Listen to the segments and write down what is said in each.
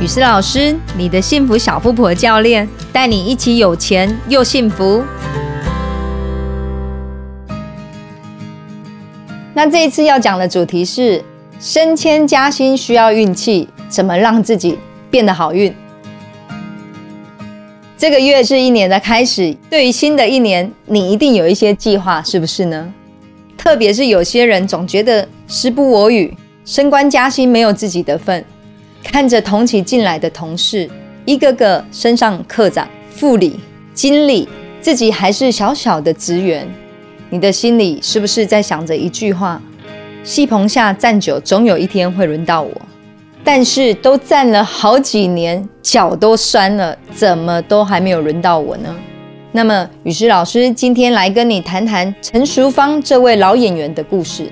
雨诗老师，你的幸福小富婆教练，带你一起有钱又幸福。那这一次要讲的主题是升迁加薪需要运气，怎么让自己变得好运？这个月是一年的开始，对于新的一年，你一定有一些计划，是不是呢？特别是有些人总觉得时不我与，升官加薪没有自己的份，看着同期进来的同事一个个升上科长、副理、经理，自己还是小小的职员，你的心里是不是在想着一句话：戏棚下站久，总有一天会轮到我。但是都站了好几年，脚都酸了，怎么都还没有轮到我呢？那么，雨诗老师今天来跟你谈谈陈淑芳这位老演员的故事，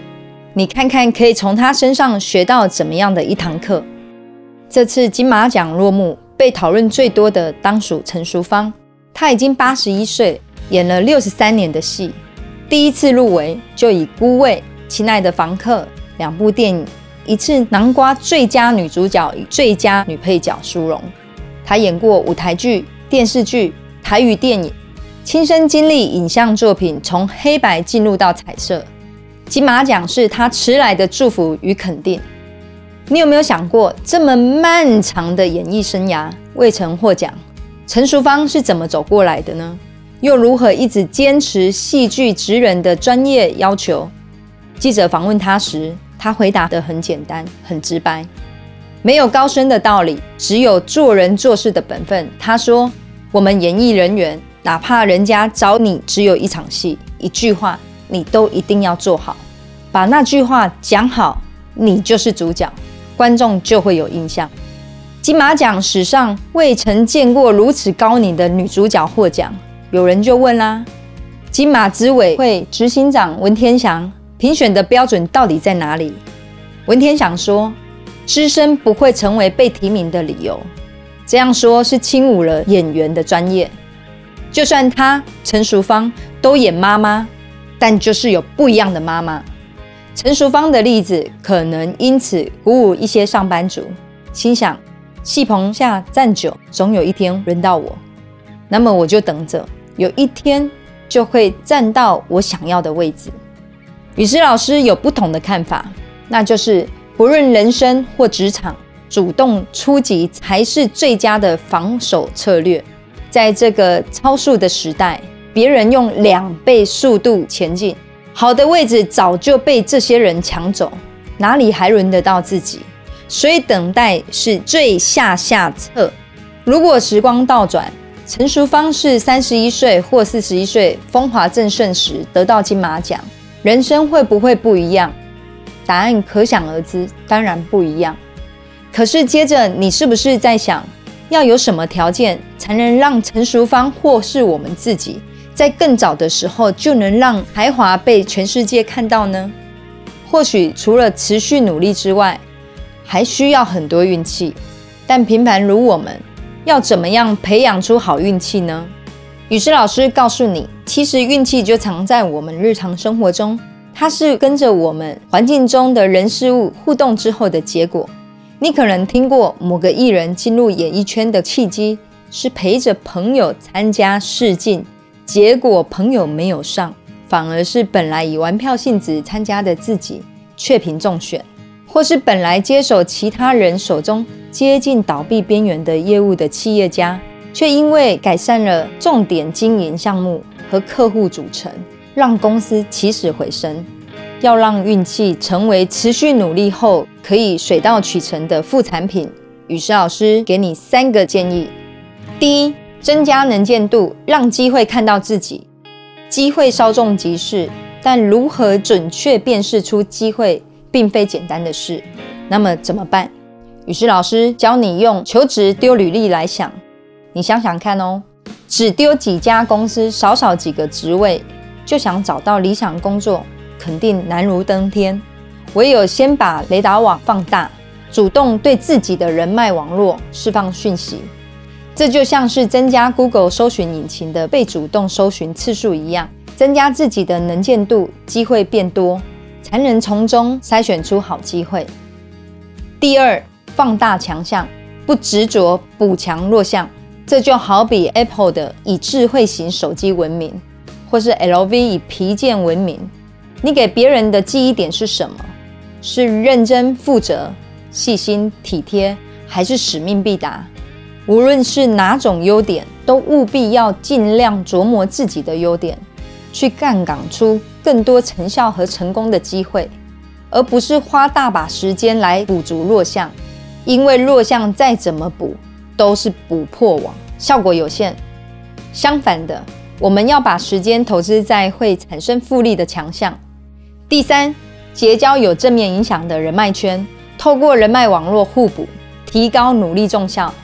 你看看可以从她身上学到怎么样的一堂课。这次金马奖落幕，被讨论最多的当属陈淑芳，她已经八十一岁，演了六十三年的戏，第一次入围就以《孤味》《亲爱的房客》两部电影。一次南瓜最佳女主角与最佳女配角殊荣，她演过舞台剧、电视剧、台语电影，亲身经历影像作品从黑白进入到彩色。金马奖是她迟来的祝福与肯定。你有没有想过，这么漫长的演艺生涯未曾获奖，陈淑芳是怎么走过来的呢？又如何一直坚持戏剧职人的专业要求？记者访问她时。他回答的很简单，很直白，没有高深的道理，只有做人做事的本分。他说：“我们演艺人员，哪怕人家找你只有一场戏，一句话，你都一定要做好，把那句话讲好，你就是主角，观众就会有印象。”金马奖史上未曾见过如此高龄的女主角获奖，有人就问啦：金马执委会执行长文天祥。评选的标准到底在哪里？文天祥说：“资深不会成为被提名的理由。”这样说是轻侮了演员的专业。就算他陈淑芳都演妈妈，但就是有不一样的妈妈。陈淑芳的例子可能因此鼓舞一些上班族，心想：戏棚下站久，总有一天轮到我。那么我就等着，有一天就会站到我想要的位置。雨诗老师有不同的看法，那就是不论人生或职场，主动出击才是最佳的防守策略。在这个超速的时代，别人用两倍速度前进，好的位置早就被这些人抢走，哪里还轮得到自己？所以等待是最下下策。如果时光倒转，陈淑芳是三十一岁或四十一岁风华正盛时得到金马奖。人生会不会不一样？答案可想而知，当然不一样。可是接着，你是不是在想，要有什么条件才能让成熟方或是我们自己，在更早的时候就能让才华被全世界看到呢？或许除了持续努力之外，还需要很多运气。但平凡如我们，要怎么样培养出好运气呢？雨诗老师告诉你，其实运气就藏在我们日常生活中，它是跟着我们环境中的人事物互动之后的结果。你可能听过某个艺人进入演艺圈的契机是陪着朋友参加试镜，结果朋友没有上，反而是本来以玩票性质参加的自己却凭中选，或是本来接手其他人手中接近倒闭边缘的业务的企业家。却因为改善了重点经营项目和客户组成，让公司起死回生。要让运气成为持续努力后可以水到渠成的副产品，雨诗老师给你三个建议：第一，增加能见度，让机会看到自己。机会稍纵即逝，但如何准确辨识出机会，并非简单的事。那么怎么办？雨诗老师教你用求职丢履历来想。你想想看哦，只丢几家公司，少少几个职位，就想找到理想工作，肯定难如登天。唯有先把雷达网放大，主动对自己的人脉网络释放讯息，这就像是增加 Google 搜寻引擎的被主动搜寻次数一样，增加自己的能见度，机会变多，才能从中筛选出好机会。第二，放大强项。不执着补强弱项。这就好比 Apple 的以智慧型手机闻名，或是 LV 以皮件闻名。你给别人的记忆点是什么？是认真负责、细心体贴，还是使命必达？无论是哪种优点，都务必要尽量琢磨自己的优点，去杠杆出更多成效和成功的机会，而不是花大把时间来补足弱项。因为弱项再怎么补，都是补破网，效果有限。相反的，我们要把时间投资在会产生复利的强项。第三，结交有正面影响的人脉圈，透过人脉网络互补，提高努力重效。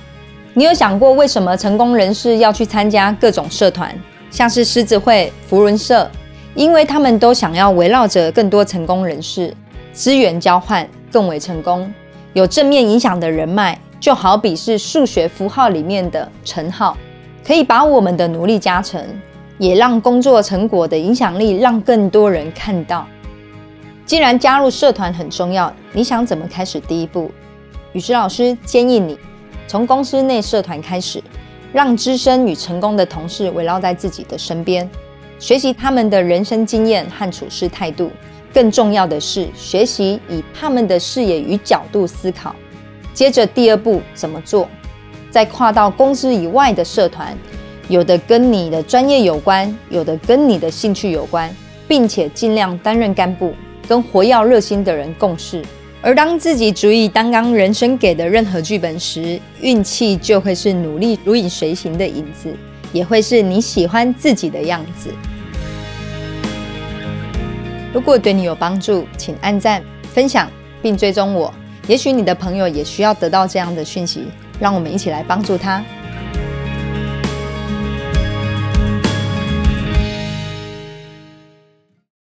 你有想过为什么成功人士要去参加各种社团，像是狮子会、福伦社？因为他们都想要围绕着更多成功人士，资源交换，更为成功。有正面影响的人脉，就好比是数学符号里面的乘号，可以把我们的努力加成，也让工作成果的影响力让更多人看到。既然加入社团很重要，你想怎么开始第一步？雨师老师建议你。从公司内社团开始，让资深与成功的同事围绕在自己的身边，学习他们的人生经验和处事态度。更重要的是，学习以他们的视野与角度思考。接着第二步怎么做？再跨到公司以外的社团，有的跟你的专业有关，有的跟你的兴趣有关，并且尽量担任干部，跟活跃热心的人共事。而当自己足以担纲人生给的任何剧本时，运气就会是努力如影随形的影子，也会是你喜欢自己的样子。如果对你有帮助，请按赞、分享并追踪我。也许你的朋友也需要得到这样的讯息，让我们一起来帮助他。